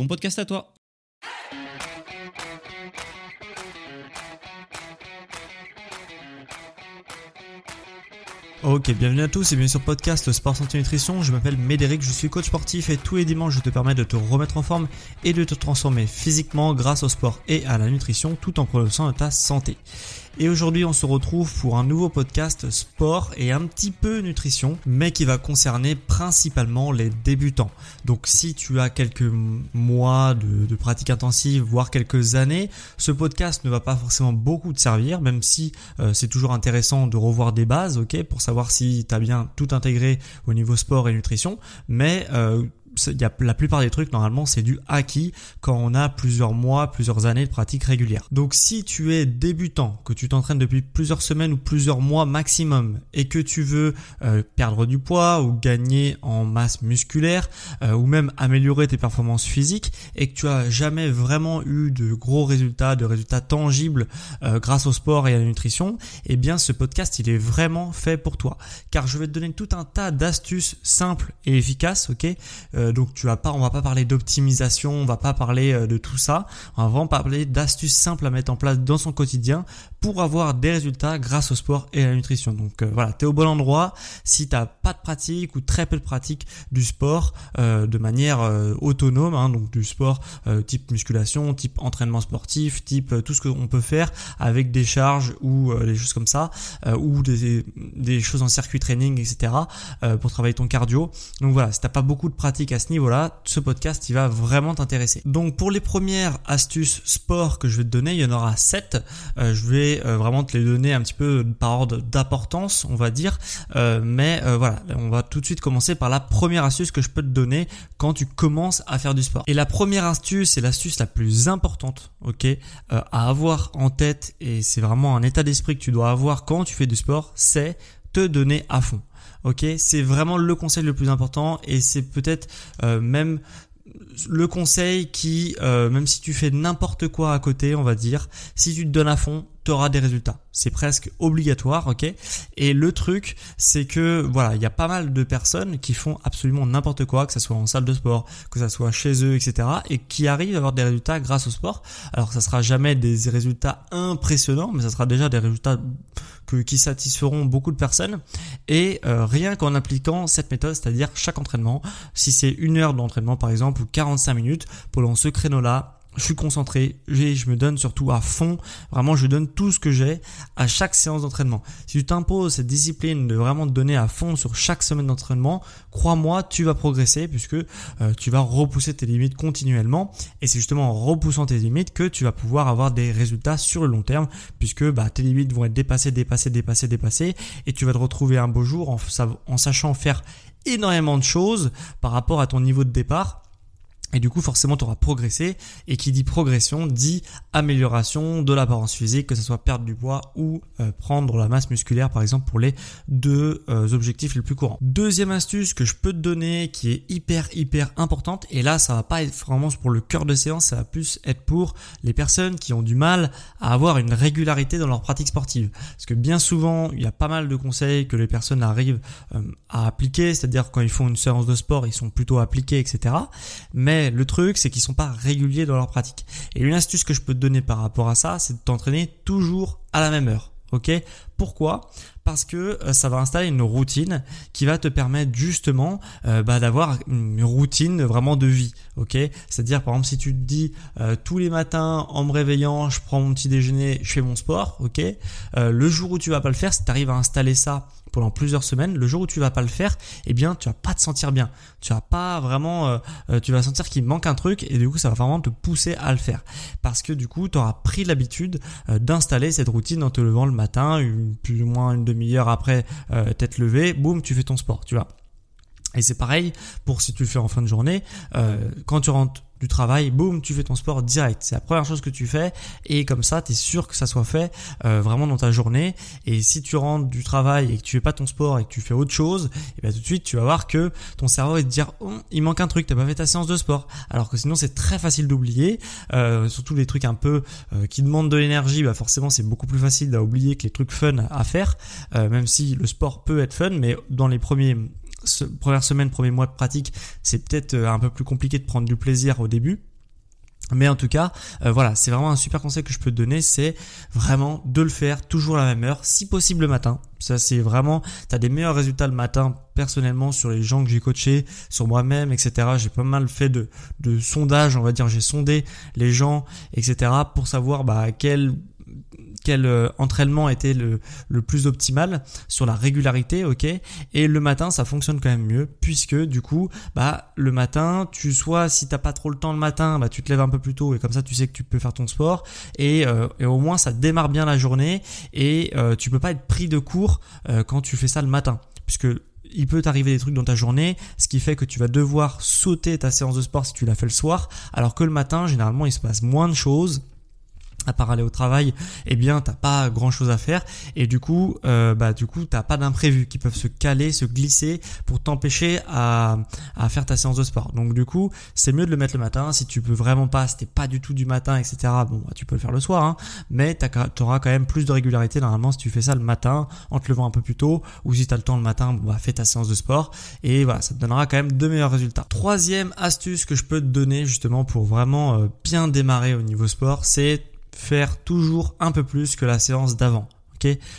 bon podcast à toi. Ok, bienvenue à tous et bienvenue sur podcast Sport Santé Nutrition. Je m'appelle Médéric, je suis coach sportif et tous les dimanches je te permets de te remettre en forme et de te transformer physiquement grâce au sport et à la nutrition tout en progressant ta santé. Et aujourd'hui, on se retrouve pour un nouveau podcast sport et un petit peu nutrition, mais qui va concerner principalement les débutants. Donc si tu as quelques mois de, pratique intensive, voire quelques années, ce podcast ne va pas forcément beaucoup te servir, même si euh, c'est toujours intéressant de revoir des bases, ok, pour savoir si tu as bien tout intégré au niveau sport et nutrition. Mais euh, la plupart des trucs normalement c'est du acquis quand on a plusieurs mois, plusieurs années de pratique régulière. Donc si tu es débutant, que tu t'entraînes depuis plusieurs semaines ou plusieurs mois maximum et que tu veux euh, perdre du poids ou gagner en masse musculaire euh, ou même améliorer tes performances physiques et que tu as jamais vraiment eu de gros résultats, de résultats tangibles euh, grâce au sport et à la nutrition, eh bien ce podcast il est vraiment fait pour toi car je vais te donner tout un tas d'astuces simples et efficaces, ok? Euh, donc tu vas pas, on va pas parler d'optimisation, on va pas parler euh, de tout ça. On va vraiment parler d'astuces simples à mettre en place dans son quotidien pour avoir des résultats grâce au sport et à la nutrition. Donc euh, voilà, tu es au bon endroit. Si tu pas de pratique ou très peu de pratique du sport de manière autonome, hein, donc du sport type musculation, type entraînement sportif, type tout ce qu'on peut faire avec des charges ou des choses comme ça, ou des, des choses en circuit training, etc. pour travailler ton cardio. Donc voilà, si t'as pas beaucoup de pratique à ce niveau-là, ce podcast il va vraiment t'intéresser. Donc pour les premières astuces sport que je vais te donner, il y en aura 7. Euh, je vais euh, vraiment te les donner un petit peu par ordre d'importance, on va dire. Euh, mais voilà, on va tout de suite commencer par la première astuce que je peux te donner quand tu commences à faire du sport. Et la première astuce, c'est l'astuce la plus importante, ok, à avoir en tête et c'est vraiment un état d'esprit que tu dois avoir quand tu fais du sport, c'est te donner à fond. Ok, c'est vraiment le conseil le plus important et c'est peut-être euh, même le conseil qui, euh, même si tu fais n'importe quoi à côté, on va dire, si tu te donnes à fond, tu auras des résultats. C'est presque obligatoire, ok? Et le truc, c'est que voilà, il y a pas mal de personnes qui font absolument n'importe quoi, que ce soit en salle de sport, que ce soit chez eux, etc., et qui arrivent à avoir des résultats grâce au sport. Alors, ça sera jamais des résultats impressionnants, mais ça sera déjà des résultats qui satisferont beaucoup de personnes. Et euh, rien qu'en appliquant cette méthode, c'est-à-dire chaque entraînement, si c'est une heure d'entraînement par exemple ou 45 minutes, pendant ce créneau-là, je suis concentré, je me donne surtout à fond, vraiment je donne tout ce que j'ai à chaque séance d'entraînement. Si tu t'imposes cette discipline de vraiment te donner à fond sur chaque semaine d'entraînement, crois-moi, tu vas progresser puisque euh, tu vas repousser tes limites continuellement. Et c'est justement en repoussant tes limites que tu vas pouvoir avoir des résultats sur le long terme puisque bah, tes limites vont être dépassées, dépassées, dépassées, dépassées. Et tu vas te retrouver un beau jour en, en sachant faire énormément de choses par rapport à ton niveau de départ et du coup, forcément, tu auras progressé. Et qui dit progression dit amélioration de l'apparence physique, que ce soit perdre du poids ou euh, prendre la masse musculaire, par exemple, pour les deux euh, objectifs les plus courants. Deuxième astuce que je peux te donner, qui est hyper, hyper importante. Et là, ça va pas être vraiment pour le cœur de séance, ça va plus être pour les personnes qui ont du mal à avoir une régularité dans leur pratique sportive. Parce que bien souvent, il y a pas mal de conseils que les personnes arrivent euh, à appliquer. C'est-à-dire quand ils font une séance de sport, ils sont plutôt appliqués, etc. Mais le truc, c'est qu'ils sont pas réguliers dans leur pratique. Et une astuce que je peux te donner par rapport à ça, c'est de t'entraîner toujours à la même heure. Ok? Pourquoi? Parce que euh, ça va installer une routine qui va te permettre justement euh, bah, d'avoir une routine vraiment de vie. Ok? C'est-à-dire par exemple si tu te dis euh, tous les matins en me réveillant, je prends mon petit déjeuner, je fais mon sport. Ok? Le jour où tu vas pas le faire, si tu arrives à installer ça pendant plusieurs semaines, le jour où tu vas pas le faire, eh bien tu vas pas te sentir bien. Tu vas pas vraiment, euh, euh, tu vas sentir qu'il manque un truc et du coup ça va vraiment te pousser à le faire parce que du coup tu auras pris l'habitude euh, d'installer cette routine en te levant le matin, plus ou moins une demi-heure après t'être levé, boum, tu fais ton sport, tu vois. Et c'est pareil pour si tu le fais en fin de journée, quand tu rentres du travail, boum, tu fais ton sport direct. C'est la première chose que tu fais et comme ça, tu es sûr que ça soit fait euh, vraiment dans ta journée. Et si tu rentres du travail et que tu fais pas ton sport et que tu fais autre chose, et eh bien tout de suite, tu vas voir que ton cerveau va te dire oh, il manque un truc, t'as pas fait ta séance de sport. Alors que sinon, c'est très facile d'oublier. Euh, surtout les trucs un peu euh, qui demandent de l'énergie, bah forcément, c'est beaucoup plus facile d'oublier que les trucs fun à faire. même si le sport peut être fun, mais dans les premiers première semaine, premier mois de pratique, c'est peut-être euh, un peu plus compliqué de prendre du plaisir au début. Mais en tout cas, euh, voilà, c'est vraiment un super conseil que je peux te donner, c'est vraiment de le faire toujours à la même heure, si possible le matin. Ça, c'est vraiment, tu as des meilleurs résultats le matin, personnellement, sur les gens que j'ai coachés, sur moi-même, etc. J'ai pas mal fait de, sondages, on va dire, j'ai sondé les gens, etc. pour savoir bah, quel quel euh, entraînement était le, le, plus optimal sur la régularité, ok. Et le matin, ça fonctionne quand même mieux puisque du coup, bah le matin, tu sois si t'as pas trop le temps le matin, bah tu te lèves un peu plus tôt et comme ça tu sais que tu peux faire ton sport et, euh, et au moins ça démarre bien la journée et euh, tu peux pas être pris de court quand tu fais ça le matin puisque il peut t'arriver des trucs dans ta journée, ce qui fait que tu vas devoir sauter ta séance de sport si tu l'as fait le soir, alors que le matin, généralement, il se passe moins de choses à part aller au travail, eh bien t'as pas grand chose à faire et du coup, euh, bah du coup t'as pas d'imprévus qui peuvent se caler, se glisser pour t'empêcher à, faire ta séance de sport. Donc du coup, c'est mieux de le mettre le matin. Si tu peux vraiment pas, si t'es pas du tout du matin, etc. Bon, bah, tu peux le faire le soir, hein, mais tu auras quand même plus de régularité normalement si tu fais ça le matin en te levant un peu plus tôt ou si t'as le temps le matin, bah fais ta séance de sport et voilà, ça te donnera quand même de meilleurs résultats. Troisième astuce que je peux te donner justement pour vraiment euh, bien démarrer au niveau sport, c'est faire toujours un peu plus que la séance d'avant.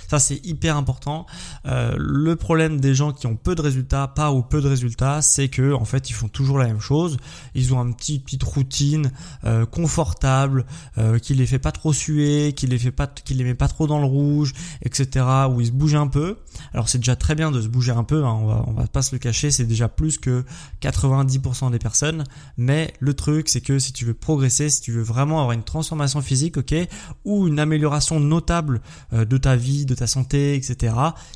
Ça c'est hyper important. Euh, le problème des gens qui ont peu de résultats, pas ou peu de résultats, c'est que en fait ils font toujours la même chose. Ils ont un petit petite routine euh, confortable, euh, qui les fait pas trop suer, qui les fait pas, qui les met pas trop dans le rouge, etc. Où ils se bougent un peu. Alors c'est déjà très bien de se bouger un peu. Hein, on va on va pas se le cacher, c'est déjà plus que 90% des personnes. Mais le truc c'est que si tu veux progresser, si tu veux vraiment avoir une transformation physique, ok, ou une amélioration notable de ta vie, de ta santé, etc.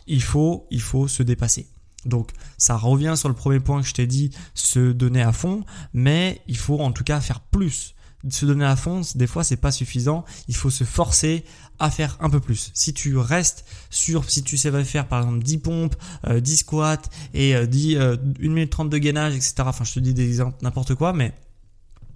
Il faut, il faut se dépasser. Donc ça revient sur le premier point que je t'ai dit, se donner à fond, mais il faut en tout cas faire plus. Se donner à fond, des fois c'est pas suffisant, il faut se forcer à faire un peu plus. Si tu restes sur, si tu sais faire par exemple 10 pompes, 10 euh, squats et 10, euh, 1 minute 30 de gainage, etc. Enfin je te dis des exemples n'importe quoi, mais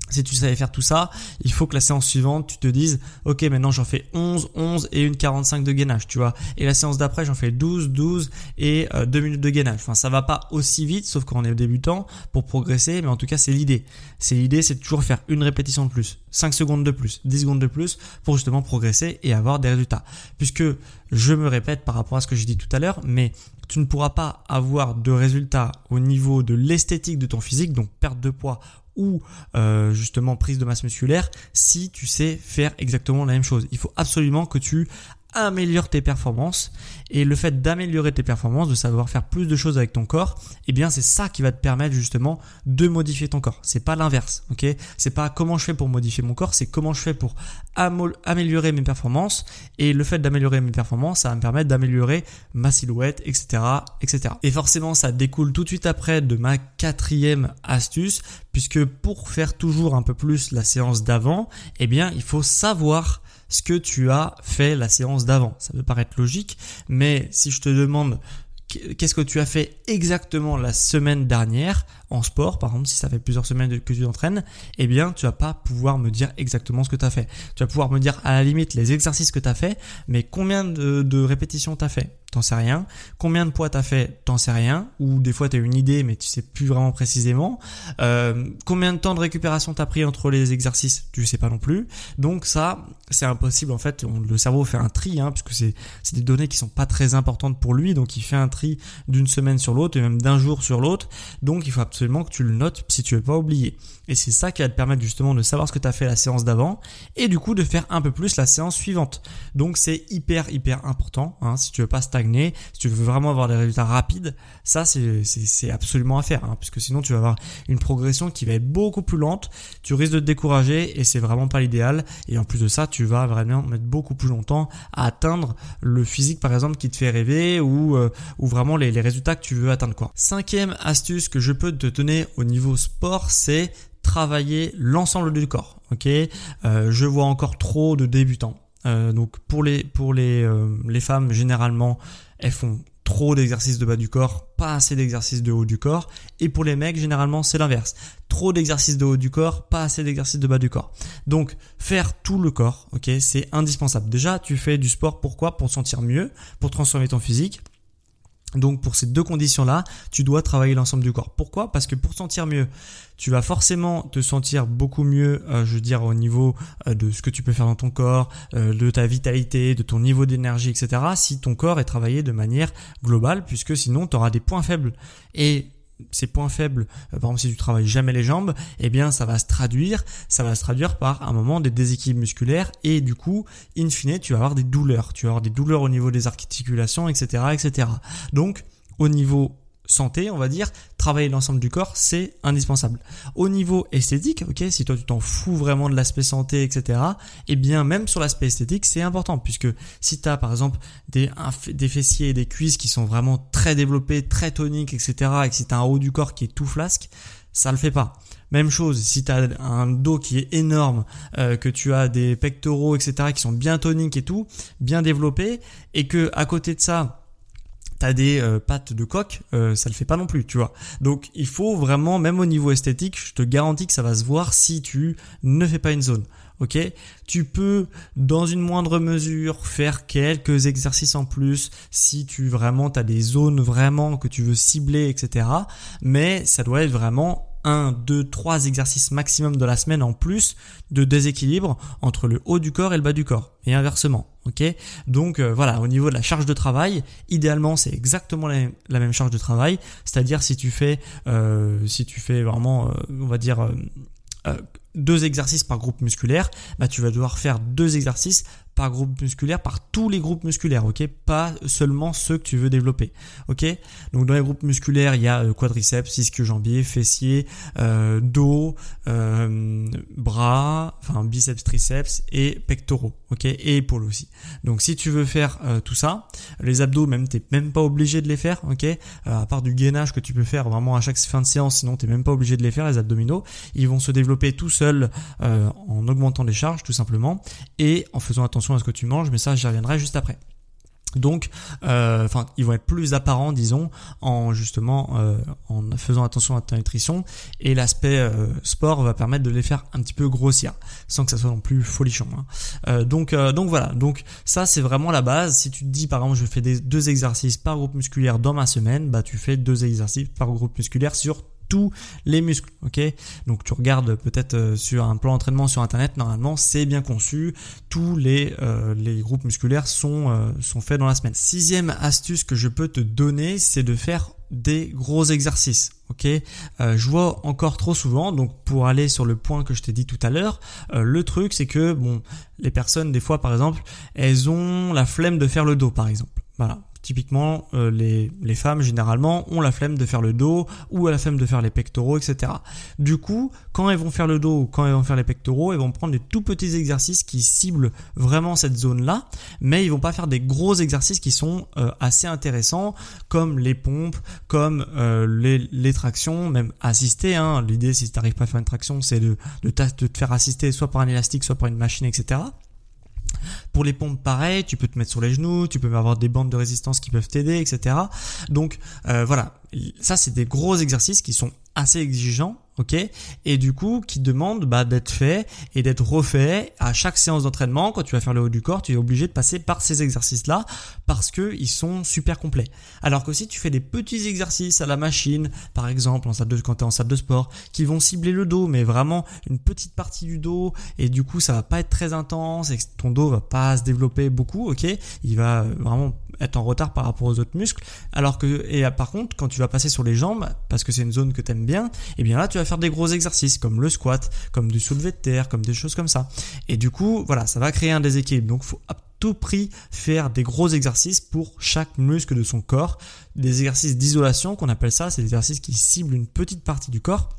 si tu savais faire tout ça, il faut que la séance suivante, tu te dises, ok, maintenant j'en fais 11, 11 et une 45 de gainage, tu vois. Et la séance d'après, j'en fais 12, 12 et 2 euh, minutes de gainage. Enfin, ça va pas aussi vite, sauf quand on est débutant, pour progresser, mais en tout cas, c'est l'idée. C'est l'idée, c'est toujours faire une répétition de plus, 5 secondes de plus, 10 secondes de plus, pour justement progresser et avoir des résultats. Puisque, je me répète par rapport à ce que j'ai dit tout à l'heure, mais tu ne pourras pas avoir de résultats au niveau de l'esthétique de ton physique, donc perte de poids ou euh, justement prise de masse musculaire si tu sais faire exactement la même chose. Il faut absolument que tu améliores tes performances et le fait d'améliorer tes performances, de savoir faire plus de choses avec ton corps, eh bien c'est ça qui va te permettre justement de modifier ton corps. C'est pas l'inverse, ok? C'est pas comment je fais pour modifier mon corps, c'est comment je fais pour améliorer mes performances. Et le fait d'améliorer mes performances, ça va me permettre d'améliorer ma silhouette, etc., etc. Et forcément, ça découle tout de suite après de ma quatrième astuce, puisque pour faire toujours un peu plus la séance d'avant, eh bien il faut savoir ce que tu as fait la séance d'avant. Ça peut paraître logique, mais si je te demande qu'est-ce que tu as fait exactement la semaine dernière en sport, par exemple, si ça fait plusieurs semaines que tu t'entraînes, eh bien, tu vas pas pouvoir me dire exactement ce que tu as fait. Tu vas pouvoir me dire à la limite les exercices que tu as fait, mais combien de, répétitions tu as fait? T'en sais rien. Combien de poids t'as fait? T'en sais rien. Ou des fois t'as une idée mais tu sais plus vraiment précisément. Euh, combien de temps de récupération t'as pris entre les exercices? Tu sais pas non plus. Donc ça, c'est impossible en fait. le cerveau fait un tri, hein, puisque c'est c'est des données qui sont pas très importantes pour lui. Donc il fait un tri d'une semaine sur l'autre et même d'un jour sur l'autre. Donc il faut absolument que tu le notes si tu veux pas oublier. Et c'est ça qui va te permettre justement de savoir ce que tu as fait la séance d'avant et du coup de faire un peu plus la séance suivante. Donc c'est hyper hyper important hein, si tu veux pas stagner, si tu veux vraiment avoir des résultats rapides, ça c'est absolument à faire hein, puisque sinon tu vas avoir une progression qui va être beaucoup plus lente, tu risques de te décourager et c'est vraiment pas l'idéal et en plus de ça tu vas vraiment mettre beaucoup plus longtemps à atteindre le physique par exemple qui te fait rêver ou, euh, ou vraiment les, les résultats que tu veux atteindre quoi. Cinquième astuce que je peux te donner au niveau sport c'est travailler l'ensemble du corps. Ok, euh, je vois encore trop de débutants. Euh, donc pour euh, les femmes généralement elles font trop d'exercices de bas du corps, pas assez d'exercices de haut du corps. Et pour les mecs, généralement, c'est l'inverse. Trop d'exercices de haut du corps, pas assez d'exercices de bas du corps. Donc, faire tout le corps, ok, c'est indispensable. Déjà, tu fais du sport, pourquoi? Pour sentir mieux, pour transformer ton physique. Donc pour ces deux conditions-là, tu dois travailler l'ensemble du corps. Pourquoi? Parce que pour sentir mieux, tu vas forcément te sentir beaucoup mieux, euh, je veux dire, au niveau euh, de ce que tu peux faire dans ton corps, euh, de ta vitalité, de ton niveau d'énergie, etc. Si ton corps est travaillé de manière globale, puisque sinon tu auras des points faibles. Et ces points faibles, euh, par exemple si tu travailles jamais les jambes, eh bien ça va se traduire, ça va se traduire par un moment des déséquilibres musculaires et du coup, in fine, tu vas avoir des douleurs, tu vas avoir des douleurs au niveau des articulations, etc., etc. Donc, au niveau santé, on va dire, travailler l'ensemble du corps, c'est indispensable. Au niveau esthétique, ok, si toi tu t'en fous vraiment de l'aspect santé, etc., eh bien même sur l'aspect esthétique, c'est important, puisque si tu as par exemple des, fessiers et des cuisses qui sont vraiment très développés, très toniques, etc., et que si tu un haut du corps qui est tout flasque, ça le fait pas. Même chose, si tu as un dos qui est énorme, euh, que tu as des pectoraux, etc., qui sont bien toniques et tout, bien développés, et que à côté de ça, t'as des euh, pattes de coq, euh, ça le fait pas non plus, tu vois. Donc il faut vraiment, même au niveau esthétique, je te garantis que ça va se voir si tu ne fais pas une zone. Ok, tu peux dans une moindre mesure faire quelques exercices en plus si tu vraiment as des zones vraiment que tu veux cibler, etc. Mais ça doit être vraiment 1, 2, 3 exercices maximum de la semaine en plus de déséquilibre entre le haut du corps et le bas du corps et inversement. Ok, donc euh, voilà, au niveau de la charge de travail, idéalement c'est exactement la, même charge de travail, c'est-à-dire si tu fais, euh, si tu fais vraiment, euh, on va dire deux exercices par groupe musculaire, bah tu vas devoir faire deux exercices par groupe musculaire, par tous les groupes musculaires, ok? Pas seulement ceux que tu veux développer, ok? Donc dans les groupes musculaires, il y a euh, quadriceps, ischio-jambier, fessier, euh, dos, euh, bras, enfin biceps, triceps et pectoraux, ok? Et épaules aussi. Donc si tu veux faire tout ça, les abdos même t'es même pas obligé de les faire, ok? À part du gainage que tu peux faire vraiment à chaque fin de séance, sinon t'es même pas obligé de les faire les abdominaux. Ils vont se développer tout seuls en augmentant les charges tout simplement et en faisant attention à ce que tu manges, mais ça j'y reviendrai juste après. Donc, euh, enfin, ils vont être plus apparents, disons, en justement euh, en faisant attention à ta nutrition. Et l'aspect euh, sport va permettre de les faire un petit peu grossir, sans que ça soit non plus folichon. Hein. donc, donc voilà. Donc ça, c'est vraiment la base. Si tu te dis, par exemple, je fais deux exercices par groupe musculaire dans ma semaine, bah tu fais deux exercices par groupe musculaire sur tous les muscles. Ok, donc tu regardes peut-être euh, sur un plan d'entraînement sur internet. Normalement, c'est bien conçu. Tous les euh, groupes musculaires sont euh, sont faits dans la semaine. Sixième astuce que je peux te donner, c'est de faire des gros exercices. Ok, je vois encore trop souvent. Donc pour aller sur le point que je t'ai dit tout à l'heure, le truc c'est que bon, les personnes des fois par exemple, elles ont la flemme de faire le dos par exemple. Voilà, Typiquement, euh, les, les, femmes généralement ont la flemme de faire le dos ou la flemme de faire les pectoraux, etc. Du coup, quand elles vont faire le dos ou quand elles vont faire les pectoraux, elles vont prendre des tout petits exercices qui ciblent vraiment cette zone-là, mais ils vont pas faire des gros exercices qui sont euh, assez intéressants, comme les pompes, comme euh, les, les, tractions, même assistées. Hein. L'idée, si tu n'arrives pas à faire une traction, c'est de, de, de te faire assister soit par un élastique, soit par une machine, etc. Pour les pompes, pareil, tu peux te mettre sur les genoux, tu peux avoir des bandes de résistance qui peuvent t'aider, etc. Donc euh, voilà, ça c'est des gros exercices qui sont assez exigeants, ok Et du coup, qui demande bah, d'être fait et d'être refait à chaque séance d'entraînement. Quand tu vas faire le haut du corps, tu es obligé de passer par ces exercices-là parce que ils sont super complets. Alors que si tu fais des petits exercices à la machine, par exemple en salle de, quand tu es en salle de sport, qui vont cibler le dos, mais vraiment une petite partie du dos, et du coup ça va pas être très intense et que ton dos va pas se développer beaucoup, ok Il va vraiment être en retard par rapport aux autres muscles. Alors que, et par contre, quand tu vas passer sur les jambes, parce que c'est une zone que tu aimes bien, et eh bien là, tu vas faire des gros exercices comme le squat, comme du soulevé de terre, comme des choses comme ça. Et du coup, voilà, ça va créer un déséquilibre. Donc, faut à tout prix faire des gros exercices pour chaque muscle de son corps. Des exercices d'isolation qu'on appelle ça, c'est des exercices qui ciblent une petite partie du corps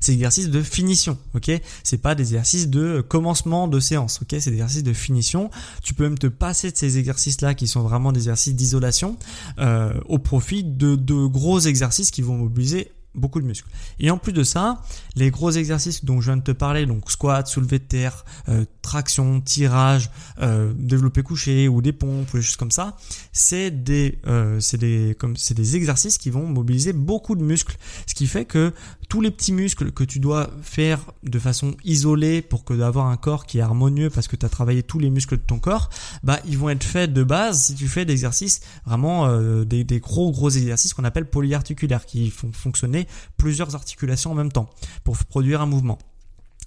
c'est des exercices de finition, ok? C'est pas des exercices de commencement de séance, ok? C'est des exercices de finition. Tu peux même te passer de ces exercices-là qui sont vraiment des exercices d'isolation euh, au profit de, de gros exercices qui vont mobiliser beaucoup de muscles. Et en plus de ça, les gros exercices dont je viens de te parler, donc squat, soulevé de terre, euh, traction, tirage, euh, développé couché ou des pompes ou des choses comme ça, c'est des, euh, des, comme des exercices qui vont mobiliser beaucoup de muscles, ce qui fait que tous les petits muscles que tu dois faire de façon isolée pour que d'avoir un corps qui est harmonieux parce que tu as travaillé tous les muscles de ton corps, bah ils vont être faits de base si tu fais des exercices vraiment euh, des, des, gros gros exercices qu'on appelle polyarticulaires qui font fonctionner plusieurs articulations en même temps pour produire un mouvement.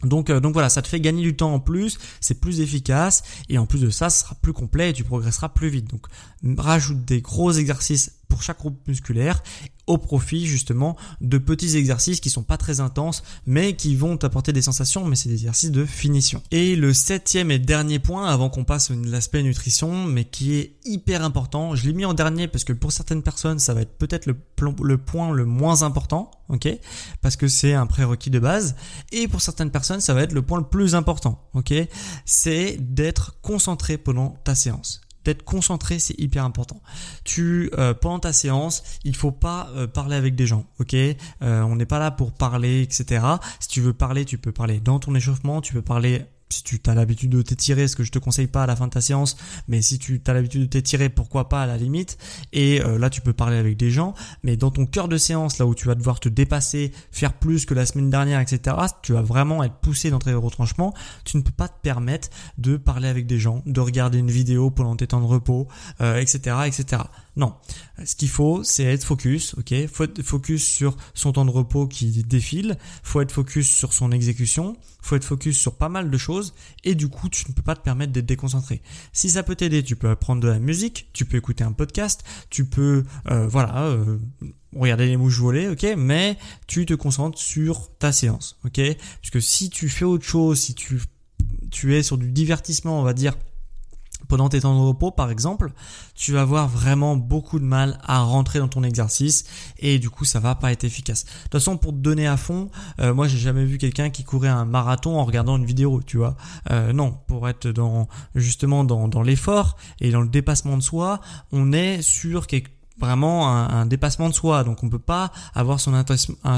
Donc, euh, donc voilà, ça te fait gagner du temps en plus, c'est plus efficace et en plus de ça, ce sera plus complet et tu progresseras plus vite. Donc rajoute des gros exercices pour chaque groupe musculaire au profit justement de petits exercices qui sont pas très intenses mais qui vont t'apporter des sensations mais c'est des exercices de finition. Et le septième et dernier point avant qu'on passe à l'aspect nutrition mais qui est hyper important, je l'ai mis en dernier parce que pour certaines personnes ça va être peut-être le, le point le moins important, ok? Parce que c'est un prérequis de base. Et pour certaines personnes ça va être le point le plus important, ok? C'est d'être concentré pendant ta séance d'être concentré, c'est hyper important. Tu euh, pendant ta séance, il faut pas euh, parler avec des gens, ok? Euh, On n'est pas là pour parler, etc. Si tu veux parler, tu peux parler dans ton échauffement, tu peux parler si tu as l'habitude de t'étirer, ce que je te conseille pas à la fin de ta séance, mais si tu as l'habitude de t'étirer, pourquoi pas à la limite. Et euh, là, tu peux parler avec des gens, mais dans ton cœur de séance, là où tu vas devoir te dépasser, faire plus que la semaine dernière, etc., tu vas vraiment être poussé dans tes retranchements. Tu ne peux pas te permettre de parler avec des gens, de regarder une vidéo pendant tes temps de repos, etc., euh, etc. Non, ce qu'il faut, c'est être focus, ok? Faut être focus sur son temps de repos qui défile, faut être focus sur son exécution, faut être focus sur pas mal de choses, et du coup, tu ne peux pas te permettre d'être déconcentré. Si ça peut t'aider, tu peux apprendre de la musique, tu peux écouter un podcast, tu peux, euh, voilà, euh, regarder les mouches voler, ok, mais tu te concentres sur ta séance, ok? Parce que si tu fais autre chose, si tu tu es sur du divertissement, on va dire, pendant tes temps de repos par exemple, tu vas avoir vraiment beaucoup de mal à rentrer dans ton exercice et du coup ça va pas être efficace. De toute façon pour te donner à fond, euh, moi j'ai jamais vu quelqu'un qui courait un marathon en regardant une vidéo, tu vois. Euh, non, pour être dans justement dans, l'effort et dans le dépassement de soi, on est sur quelque vraiment un, dépassement de soi. Donc on peut pas avoir son,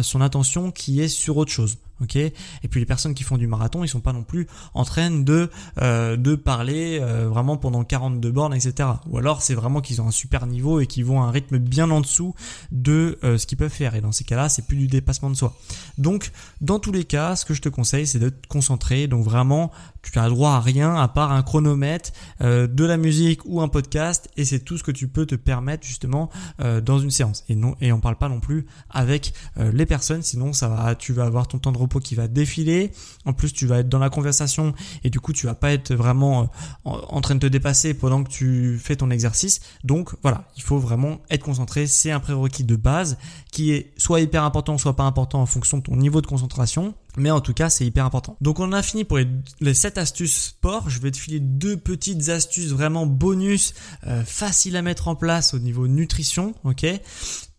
son attention qui est sur autre chose ok Et puis les personnes qui font du marathon, ils sont pas non plus en train de euh, de parler euh, vraiment pendant 42 bornes, etc. Ou alors c'est vraiment qu'ils ont un super niveau et qu'ils vont à un rythme bien en dessous de euh, ce qu'ils peuvent faire. Et dans ces cas-là, c'est plus du dépassement de soi. Donc dans tous les cas, ce que je te conseille, c'est de te concentrer. Donc vraiment, tu as droit à rien à part un chronomètre, de la musique ou un podcast, et c'est tout ce que tu peux te permettre justement dans une séance. Et non, et on parle pas non plus avec les personnes, sinon ça va, tu vas avoir ton temps de qui va défiler. En plus, tu vas être dans la conversation et du coup, tu vas pas être vraiment euh, en train de te dépasser pendant que tu fais ton exercice. Donc voilà, il faut vraiment être concentré. C'est un prérequis de base qui est soit hyper important, soit pas important en fonction de ton niveau de concentration. Mais en tout cas, c'est hyper important. Donc on a fini pour les, les 7 astuces sport. Je vais te filer deux petites astuces vraiment bonus, euh, faciles à mettre en place au niveau nutrition, ok?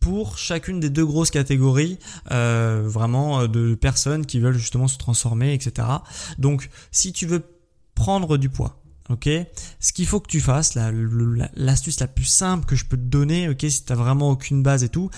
Pour chacune des deux grosses catégories euh, vraiment euh, de personnes qui veulent justement se transformer, etc. Donc si tu veux prendre du poids, ok? Ce qu'il faut que tu fasses, l'astuce la, plus simple que je peux te donner, ok, si t'as vraiment aucune base et tout,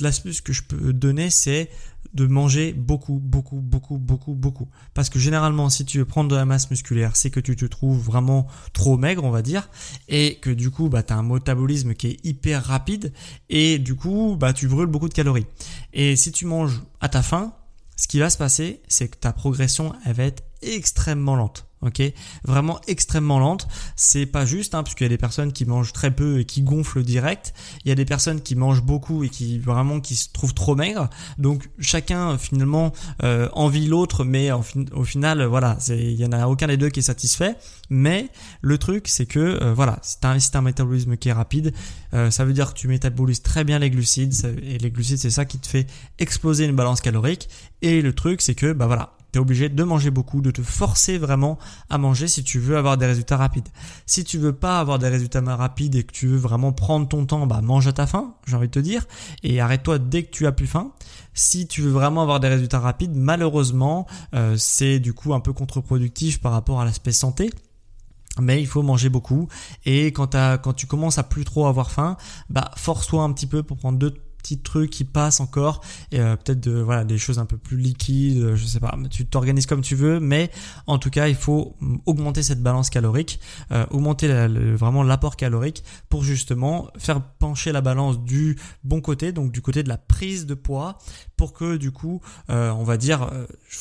l'astuce que je peux te donner, c'est de manger beaucoup, beaucoup, beaucoup, beaucoup, beaucoup. Parce que généralement, si tu veux prendre de la masse musculaire, c'est que tu te trouves vraiment trop maigre, on va dire, et que du coup, bah, tu as un métabolisme qui est hyper rapide, et du coup, bah, tu brûles beaucoup de calories. Et si tu manges à ta faim, ce qui va se passer, c'est que ta progression, elle va être extrêmement lente ok? Vraiment extrêmement lente. C'est pas juste hein, puisqu'il y a des personnes qui mangent très peu et qui gonflent direct. Il y a des personnes qui mangent beaucoup et qui vraiment qui se trouvent trop maigres. Donc chacun finalement euh, envie l'autre mais au final voilà il y en a aucun des deux qui est satisfait. Mais le truc c'est que euh, voilà si t'as un, un métabolisme qui est rapide euh, ça veut dire que tu métabolises très bien les glucides et les glucides c'est ça qui te fait exploser une balance calorique. Et le truc c'est que bah voilà tu es obligé de manger beaucoup, de te forcer vraiment à manger si tu veux avoir des résultats rapides. Si tu veux pas avoir des résultats rapides et que tu veux vraiment prendre ton temps, bah mange à ta faim, j'ai envie de te dire, et arrête-toi dès que tu as plus faim. Si tu veux vraiment avoir des résultats rapides, malheureusement, euh, c'est du coup un peu contre-productif par rapport à l'aspect santé mais il faut manger beaucoup et quand, quand tu commences à plus trop avoir faim, bah force-toi un petit peu pour prendre deux petits trucs qui passent encore et euh, peut-être de voilà des choses un peu plus liquides euh, je sais pas tu t'organises comme tu veux mais en tout cas il faut augmenter cette balance calorique euh, augmenter vraiment l'apport calorique pour justement faire pencher la balance du bon côté donc du côté de la prise de poids pour que du coup on va dire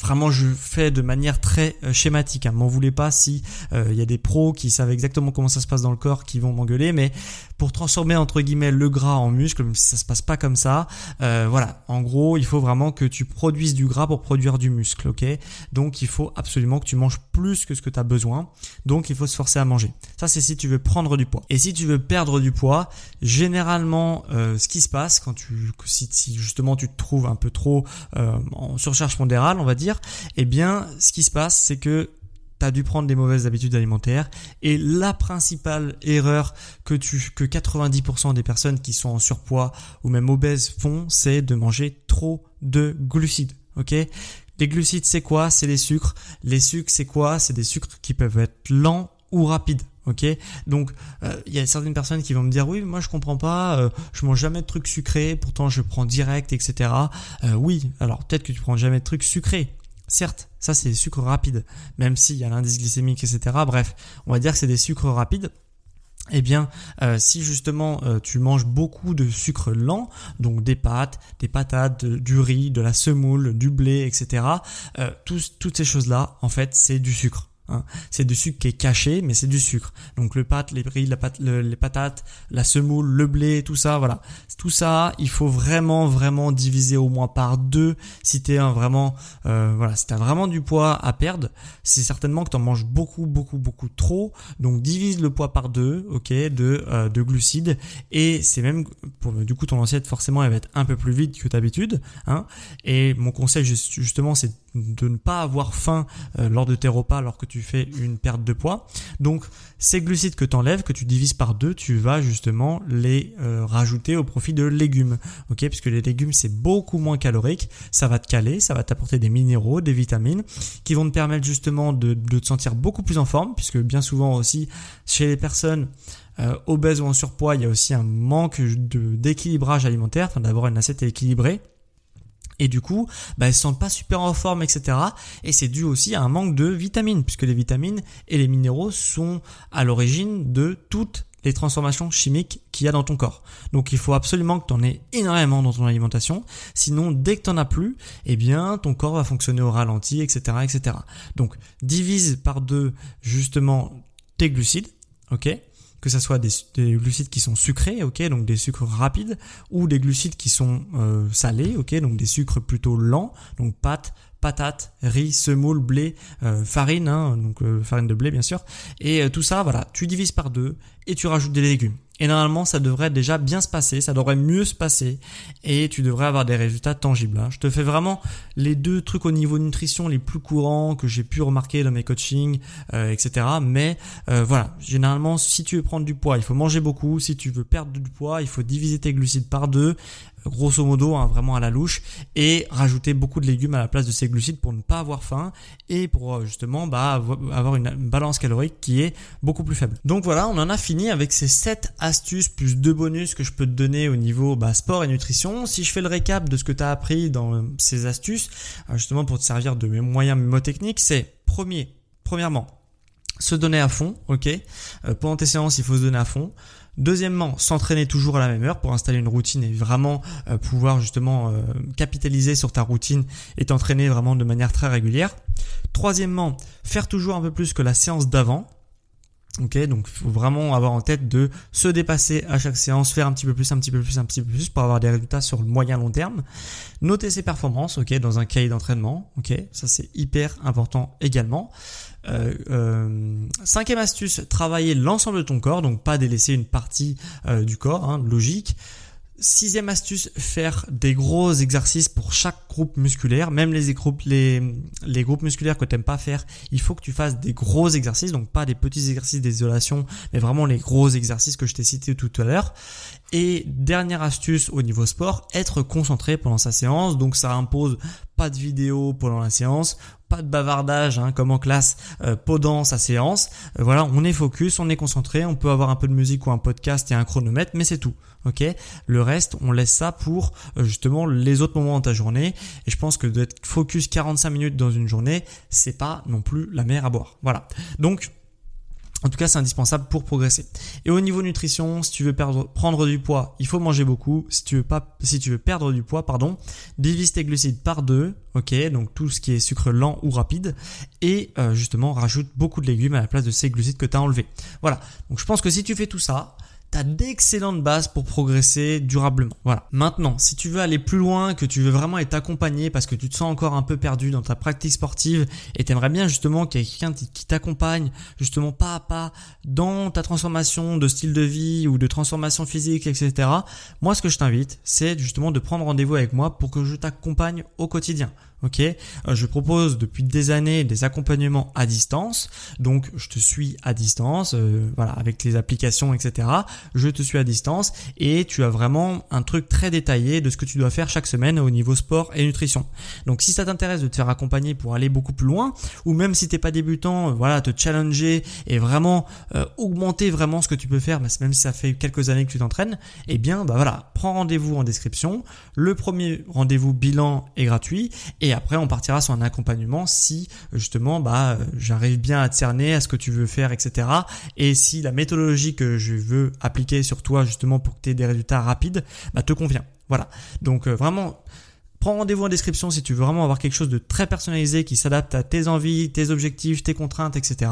vraiment je fais de manière très schématique hein. m'en voulez pas si il y a des pros qui savent exactement comment ça se passe dans le corps qui vont m'engueuler mais pour transformer entre guillemets le gras en muscle même si ça se passe pas comme ça. Euh, voilà, en gros, il faut vraiment que tu produises du gras pour produire du muscle, ok? Donc il faut absolument que tu manges plus que ce que tu as besoin. Donc il faut se forcer à manger. Ça c'est si tu veux prendre du poids. Et si tu veux perdre du poids, généralement euh, ce qui se passe quand tu si, justement tu te trouves un peu trop euh, en surcharge pondérale, on va dire, eh bien ce qui se passe c'est que tu as dû prendre des mauvaises habitudes alimentaires et la principale erreur que tu que 90% des personnes qui sont en surpoids ou même obèses font, c'est de manger trop de glucides. OK? Les glucides, c'est quoi? C'est les sucres. Les sucres, c'est quoi? C'est des sucres qui peuvent être lents ou rapides. Ok, donc euh, il y a certaines personnes qui vont me dire oui, moi je comprends pas, euh, je mange jamais de trucs sucrés, pourtant je prends direct, etc. Euh, oui, alors peut-être que tu prends jamais de trucs sucrés, Certes, ça c'est des sucres rapides, même s'il y a l'indice glycémique, etc. Bref, on va dire que c'est des sucres rapides. Eh bien, euh, si justement euh, tu manges beaucoup de sucre lent, donc des pâtes, des patates, du riz, de la semoule, du blé, etc., euh, toutes ces choses-là, en fait, c'est du sucre. Hein. C'est du sucre qui est caché, mais c'est du sucre. Donc le pâte, les riz, la pâte, les patates, la semoule, le blé, tout ça, voilà. Tout ça, il faut vraiment, vraiment diviser au moins par deux si t'es un vraiment, euh, voilà, si t'as vraiment du poids à perdre. C'est certainement que t'en manges beaucoup, beaucoup, beaucoup trop. Donc divise le poids par deux, ok, de euh, de glucides. Et c'est même, pour, du coup, ton assiette forcément, elle va être un peu plus vide que d'habitude. Hein. Et mon conseil justement, c'est de ne pas avoir faim euh, lors de tes repas alors que tu fais une perte de poids. Donc ces glucides que tu enlèves, que tu divises par deux, tu vas justement les euh, rajouter au profit de légumes. Ok, puisque les légumes c'est beaucoup moins calorique, ça va te caler, ça va t'apporter des minéraux, des vitamines qui vont te permettre justement de, te sentir beaucoup plus en forme, puisque bien souvent aussi chez les personnes euh, obèses ou en surpoids, il y a aussi un manque d'équilibrage alimentaire, enfin d'avoir une assiette équilibrée. Et du coup, bah, elles se sentent pas super en forme, etc. Et c'est dû aussi à un manque de vitamines, puisque les vitamines et les minéraux sont à l'origine de toutes les transformations chimiques qu'il y a dans ton corps. Donc il faut absolument que tu en aies énormément dans ton alimentation. Sinon, dès que tu n'en as plus, eh bien, ton corps va fonctionner au ralenti, etc., etc. Donc, divise par deux, justement, tes glucides, ok? Que ce soit des, glucides qui sont sucrés, ok, donc des sucres rapides, ou des glucides qui sont euh, salés, ok, donc des sucres plutôt lents, donc pâtes, patates, riz, semoule, blé, euh, farine, hein, donc euh, farine de blé bien sûr, et tout ça, voilà, tu divises par deux et tu rajoutes des légumes. Et normalement, ça devrait déjà bien se passer, ça devrait mieux se passer, et tu devrais avoir des résultats tangibles. Hein. Je te fais vraiment les deux trucs au niveau nutrition les plus courants que j'ai pu remarquer dans mes coachings, euh, etc. Mais euh, voilà, généralement, si tu veux prendre du poids, il faut manger beaucoup. Si tu veux perdre du poids, il faut diviser tes glucides par deux grosso modo, hein, vraiment à la louche, et rajouter beaucoup de légumes à la place de ces glucides pour ne pas avoir faim et pour euh, justement bah, avoir une balance calorique qui est beaucoup plus faible. Donc voilà, on en a fini avec ces 7 astuces plus 2 bonus que je peux te donner au niveau bah, sport et nutrition. Si je fais le récap de ce que tu as appris dans euh, ces astuces, euh, justement pour te servir de mes moyens mnémotechniques, c'est premier, premièrement, se donner à fond, ok. Euh, pendant tes séances, il faut se donner à fond. Deuxièmement, s'entraîner toujours à la même heure pour installer une routine et vraiment euh, pouvoir justement euh, capitaliser sur ta routine et t'entraîner vraiment de manière très régulière. Troisièmement, faire toujours un peu plus que la séance d'avant. Ok, donc faut vraiment avoir en tête de se dépasser à chaque séance, faire un petit peu plus, un petit peu plus, un petit peu plus pour avoir des résultats sur le moyen long terme. Noter ses performances, ok, dans un cahier d'entraînement, ok, ça c'est hyper important également. Euh, euh, cinquième astuce, travailler l'ensemble de ton corps, donc pas délaisser une partie euh, du corps, hein, logique. Sixième astuce, faire des gros exercices pour chaque groupe musculaire, même les groupes, les, groupes musculaires que tu n'aimes pas faire, il faut que tu fasses des gros exercices, donc pas des petits exercices d'isolation, mais vraiment les gros exercices que je t'ai cités tout à l'heure. Et dernière astuce au niveau sport, être concentré pendant sa séance, donc ça impose pas de vidéo pendant la séance, pas de bavardage hein, comme en classe euh, pendant sa séance. Euh, voilà, on est focus, on est concentré, on peut avoir un peu de musique ou un podcast et un chronomètre, mais c'est tout. Ok, le reste, on laisse ça pour euh, justement les autres moments de ta journée. Et je pense que d'être focus 45 minutes dans une journée, c'est pas non plus la mer à boire. Voilà. Donc en tout cas, c'est indispensable pour progresser. Et au niveau nutrition, si tu veux prendre du poids, il faut manger beaucoup. Si tu veux pas, si tu veux perdre du poids, pardon, divise tes glucides par deux, ok, donc tout ce qui est sucre lent ou rapide, et euh, justement rajoute beaucoup de légumes à la place de ces glucides que tu as enlevés. Voilà. Donc je pense que si tu fais tout ça, t'as d'excellentes bases pour progresser durablement. Voilà. Maintenant, si tu veux aller plus loin, que tu veux vraiment être accompagné parce que tu te sens encore un peu perdu dans ta pratique sportive et t'aimerais bien justement qu'il y ait quelqu'un qui t'accompagne justement pas à pas dans ta transformation de style de vie ou de transformation physique, etc. Moi, ce que je t'invite, c'est justement de prendre rendez-vous avec moi pour que je t'accompagne au quotidien. Ok, euh, je propose depuis des années des accompagnements à distance. Donc, je te suis à distance, euh, voilà, avec les applications, etc. Je te suis à distance et tu as vraiment un truc très détaillé de ce que tu dois faire chaque semaine au niveau sport et nutrition. Donc, si ça t'intéresse de te faire accompagner pour aller beaucoup plus loin, ou même si t'es pas débutant, euh, voilà, te challenger et vraiment augmenter vraiment ce que tu peux faire, même si ça fait quelques années que tu t'entraînes, eh bien, bah voilà, prends rendez-vous en description. Le premier rendez-vous bilan est gratuit. Et après, on partira sur un accompagnement si justement, bah, j'arrive bien à cerner à ce que tu veux faire, etc. Et si la méthodologie que je veux appliquer sur toi justement pour que tu aies des résultats rapides, bah, te convient. Voilà. Donc euh, vraiment, Rendez-vous en description si tu veux vraiment avoir quelque chose de très personnalisé qui s'adapte à tes envies, tes objectifs, tes contraintes, etc.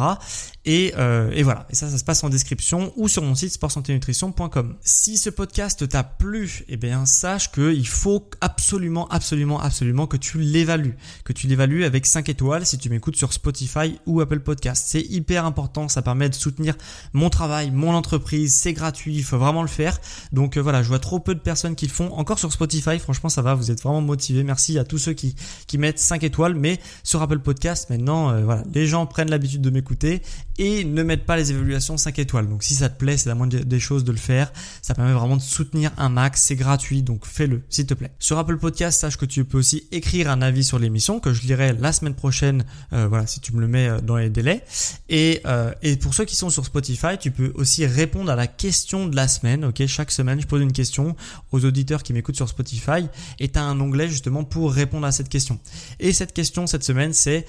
Et, euh, et voilà. Et ça, ça se passe en description ou sur mon site sportsanténutrition.com. Si ce podcast t'a plu, eh bien sache qu'il faut absolument, absolument, absolument que tu l'évalues, que tu l'évalues avec 5 étoiles si tu m'écoutes sur Spotify ou Apple Podcast. C'est hyper important. Ça permet de soutenir mon travail, mon entreprise. C'est gratuit. Il faut vraiment le faire. Donc euh, voilà, je vois trop peu de personnes qui le font. Encore sur Spotify, franchement, ça va. Vous êtes vraiment Merci à tous ceux qui, qui mettent 5 étoiles. Mais sur Apple Podcast, maintenant, euh, voilà, les gens prennent l'habitude de m'écouter et ne mettent pas les évaluations 5 étoiles. Donc si ça te plaît, c'est la moindre des choses de le faire. Ça permet vraiment de soutenir un max. C'est gratuit, donc fais-le, s'il te plaît. Sur Apple Podcast, sache que tu peux aussi écrire un avis sur l'émission que je lirai la semaine prochaine. Euh, voilà, si tu me le mets euh, dans les délais. Et, et pour ceux qui sont sur Spotify, tu peux aussi répondre à la question de la semaine. Chaque semaine, je pose une question aux auditeurs qui m'écoutent sur Spotify. Et tu as un onglet justement pour répondre à cette question. Et cette question cette semaine, c'est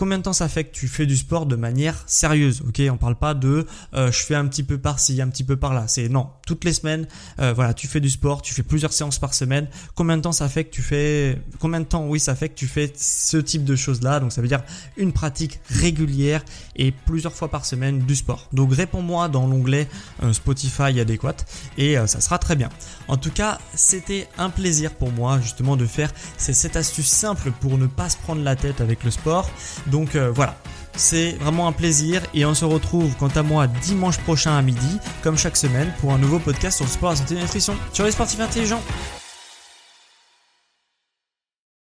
combien de temps ça fait que tu fais du sport de manière sérieuse Ok, on parle pas de euh, je fais un petit peu par-ci, un petit peu par-là. C'est non, toutes les semaines, euh, voilà, tu fais du sport, tu fais plusieurs séances par semaine. Combien de temps ça fait que tu fais Combien de temps, oui, ça fait que tu fais ce type de choses-là? Donc ça veut dire une pratique régulière et plusieurs fois par semaine du sport. Donc réponds-moi dans l'onglet euh, Spotify adéquat et ça sera très bien. En tout cas, c'était un plaisir pour moi justement de faire cette astuce simple pour ne pas se prendre la tête avec le sport. Donc euh, voilà, c'est vraiment un plaisir et on se retrouve quant à moi dimanche prochain à midi, comme chaque semaine, pour un nouveau podcast sur le sport, la santé et la nutrition. Sur les sportifs intelligents